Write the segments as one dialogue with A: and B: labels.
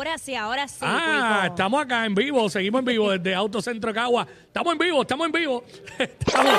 A: Ahora sí, ahora sí.
B: Ah,
A: Cuico.
B: estamos acá en vivo, seguimos en vivo desde Autocentro Cagua. Estamos en vivo, estamos en vivo. Estamos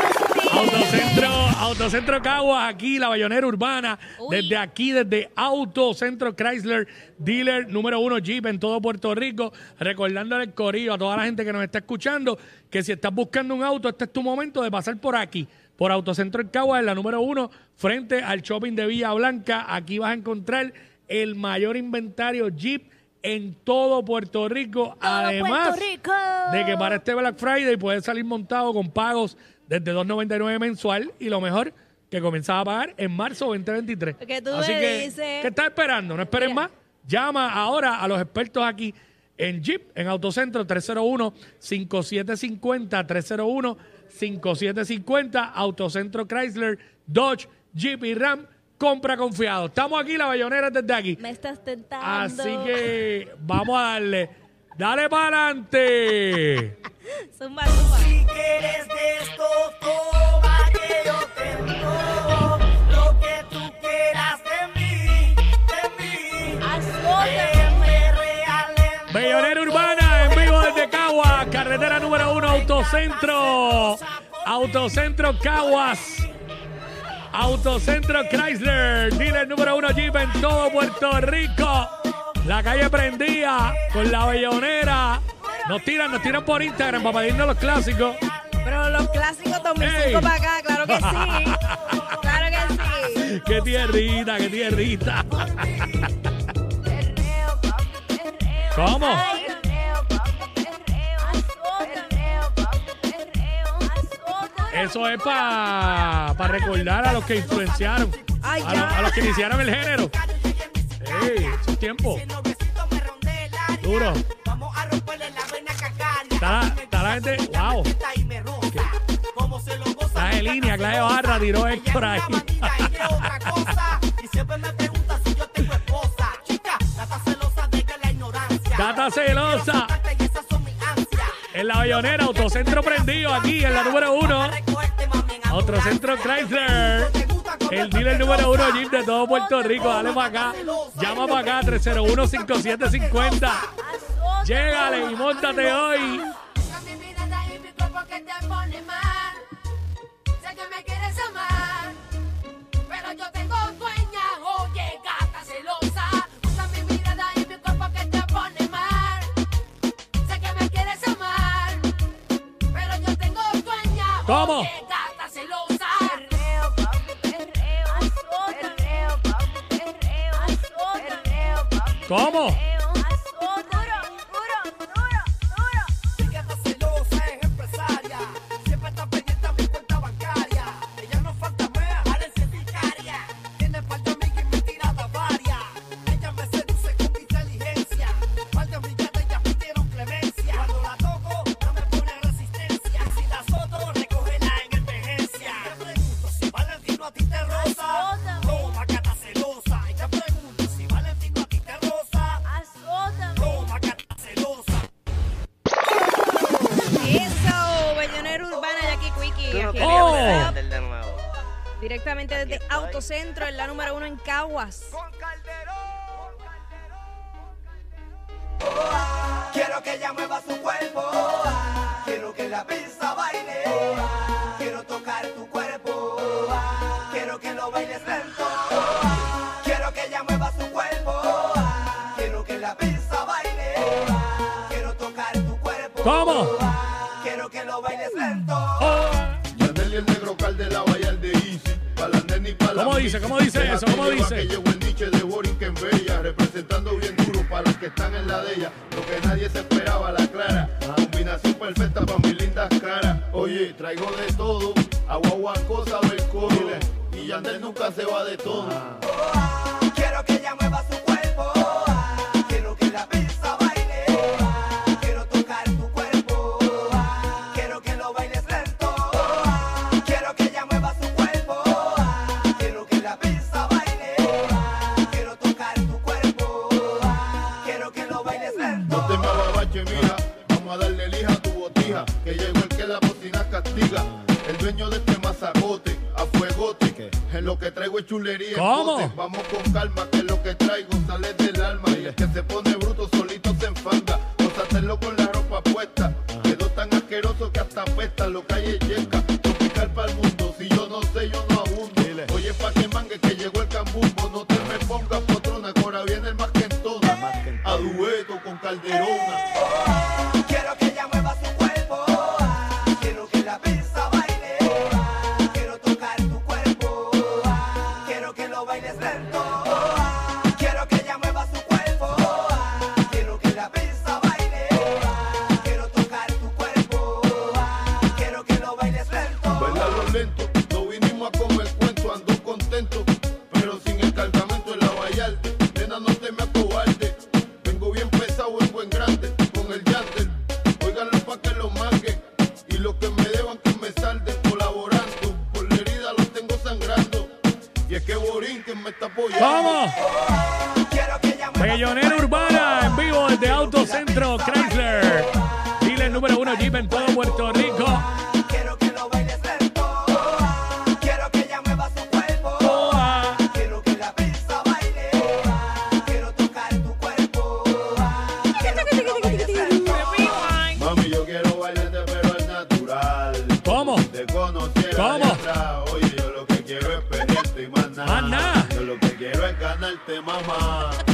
B: Autocentro, Autocentro Cagua, aquí la Bayonera Urbana.
A: Uy.
B: Desde aquí, desde Autocentro Chrysler, dealer número uno Jeep en todo Puerto Rico. Recordándole el corillo a toda la gente que nos está escuchando que si estás buscando un auto, este es tu momento de pasar por aquí. Por Autocentro en Cagua, en la número uno, frente al shopping de Villa Blanca. Aquí vas a encontrar el mayor inventario Jeep en todo Puerto Rico.
A: Todo
B: Además
A: Puerto Rico.
B: de que para este Black Friday puedes salir montado con pagos desde 2.99 mensual y lo mejor que comenzaba a pagar en marzo 2023.
A: Que tú
B: Así
A: me
B: que,
A: dices.
B: ¿qué estás esperando? No esperes
A: Mira.
B: más. Llama ahora a los expertos aquí en Jeep, en Autocentro 301-5750, 301-5750, Autocentro Chrysler, Dodge, Jeep y Ram. Compra confiado. Estamos aquí, la bayonera desde aquí.
A: Me estás tentando.
B: Así que vamos a darle. Dale para adelante.
A: Zumba, zumba.
C: Si quieres de esto, toma que yo tengo lo que tú quieras de mí, de mí. Regalen
B: Bellonera Urbana, en vivo desde Caguas, carretera número uno, Autocentro. Autocentro Caguas. Autocentro Chrysler, dealer número uno Jeep en todo Puerto Rico. La calle prendía con la bellonera. Nos tiran, nos tiran por Instagram para pedirnos los clásicos.
A: Pero los clásicos 2005
B: Ey.
A: para acá, claro que sí. claro que sí.
B: Qué tierrita, qué tierrita. ¿Cómo?
A: Ay.
B: Eso es para recordar a los que influenciaron,
A: Ay,
B: a,
A: ya.
B: lo- a los que iniciaron el género. ¡Ey!
C: El área.
B: Duro.
C: Vamos a romperle la vena cacaria.
B: Está, está la gente. ¡Wow! Está de línea, Clave Barra tiró Héctor ahí.
C: Gata celosa.
B: En la Bellonera, Autocentro prendido aquí en la número uno.
C: En
B: Autocentro Chrysler. El dealer número uno Jeep de todo Puerto Rico. Dale para acá. Llama para acá, 301-5750. Llégale y montate hoy.
D: mi
A: Directamente desde Autocentro, en la número uno en Caguas.
C: Quiero que ella mueva su cuerpo. Quiero que la pista baile. Quiero tocar tu cuerpo. Quiero que lo bailes lento. Quiero que ella mueva su cuerpo. Quiero que la pista baile. Quiero tocar tu cuerpo.
B: ¿Cómo?
C: Quiero que lo bailes lento.
B: Oh.
E: Yandel y el negro vaya de Easy.
B: ¿Cómo dice? ¿Cómo dice eso? ¿Cómo dice?
E: Que llegó el niche de Borinquen Bella. Representando bien duro para los que están en la de ella. Lo que nadie se esperaba, la clara. Combinación perfecta para mis lindas caras. Oye, traigo de todo. Agua, agua, cosa, del coro. Y Yandel nunca se va de tono.
C: Quiero que ella mueva su
E: castiga. El dueño de este mazacote, a fuegote. En lo que traigo es chulería.
B: ¿Cómo?
E: Vamos con calma, que lo que traigo sale del alma. Y el que se pone bruto solito se enfanga. Gózatelo con la ropa puesta. Quedó tan asqueroso que hasta apesta. Lo que hay es yeca. Tropical para el mundo. Si yo no sé, yo no abundo. Oye, pa' que mangue que llegó el cambumbo. No te me pongas potrona, que ahora viene el más que en todas. A dueto con Calderona. Borinquen me está apoyando.
B: ¡Vamos! Bellonera Urbana en vivo desde Autocentro.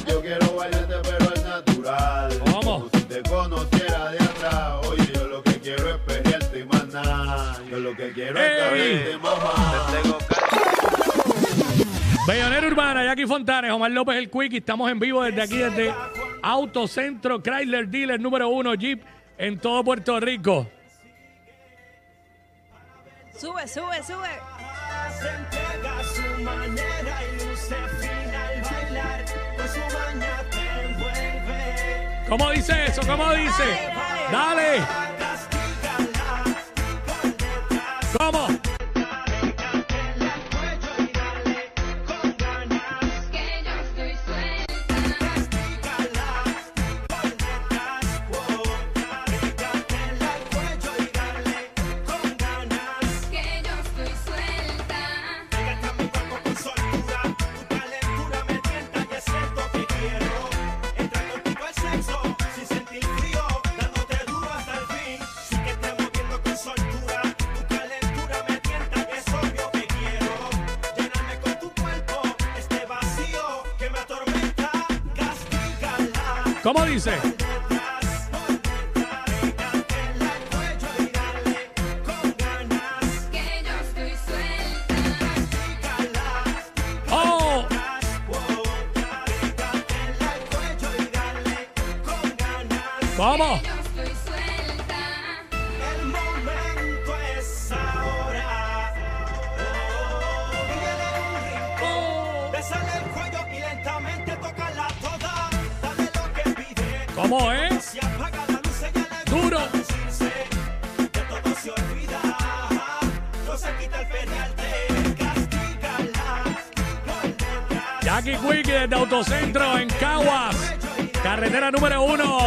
E: Yo quiero bailarte, pero es natural.
B: ¿Cómo?
E: Como si te conociera de atrás, oye, yo lo que quiero es pelearte y más nada. Yo lo que quiero es ganarte, mamá.
B: Bellonera Urbana, Jackie Fontanes, Omar López el Quick. y Estamos en vivo desde aquí, desde Autocentro Chrysler Dealer número uno Jeep en todo Puerto Rico.
A: Sube, sube, sube.
B: ¿Cómo dice eso? ¿Cómo dice? Dale. ¿Cómo? ¿Cómo dice?
F: detrás, penialte. Castígala. Por detrás.
B: Jackie Quick desde Autocentro en Caguas. Carretera número uno.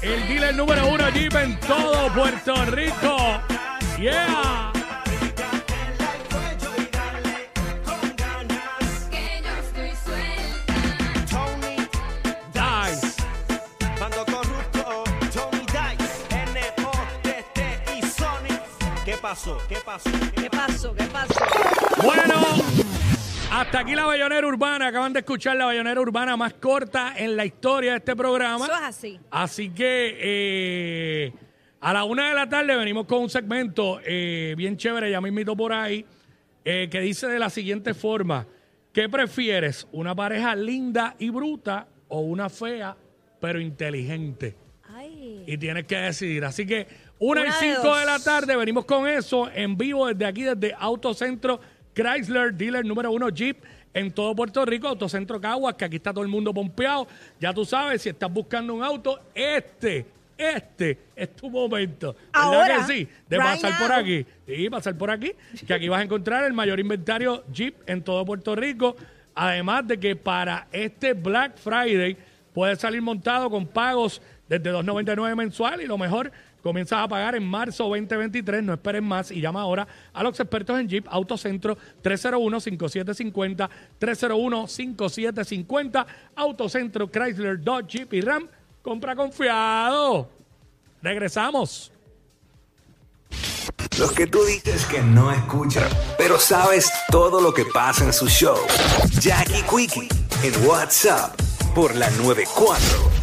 B: El dealer número uno Jeep en todo Puerto Rico. Yeah.
F: Pasó? ¿Qué pasó?
A: ¿Qué pasó? ¿Qué pasó?
B: Bueno, hasta aquí la Bayonera Urbana. Acaban de escuchar la Bayonera Urbana más corta en la historia de este programa.
A: Eso es así.
B: Así que eh, a la una de la tarde venimos con un segmento eh, bien chévere, ya me invito por ahí, eh, que dice de la siguiente forma: ¿Qué prefieres? ¿Una pareja linda y bruta o una fea pero inteligente?
A: Ay.
B: Y tienes que decidir. Así que una,
A: Una
B: y
A: de
B: cinco
A: dos.
B: de la tarde venimos con eso en vivo desde aquí, desde Autocentro Chrysler, dealer número uno Jeep en todo Puerto Rico, Autocentro Caguas, que aquí está todo el mundo pompeado. Ya tú sabes, si estás buscando un auto, este, este es tu momento. ¿Verdad
A: Ahora,
B: que sí? De
A: right
B: pasar por aquí. Sí, pasar por aquí. Que aquí vas a encontrar el mayor inventario Jeep en todo Puerto Rico. Además de que para este Black Friday puedes salir montado con pagos desde 2.99 mensual y lo mejor, comienzas a pagar en marzo 2023. No esperes más y llama ahora a los expertos en Jeep Autocentro 301-5750, 301-5750, Autocentro Chrysler Dodge Jeep y Ram. Compra confiado. Regresamos.
G: Los que tú dices que no escuchan, pero sabes todo lo que pasa en su show. Jackie Quickie en WhatsApp por la 94.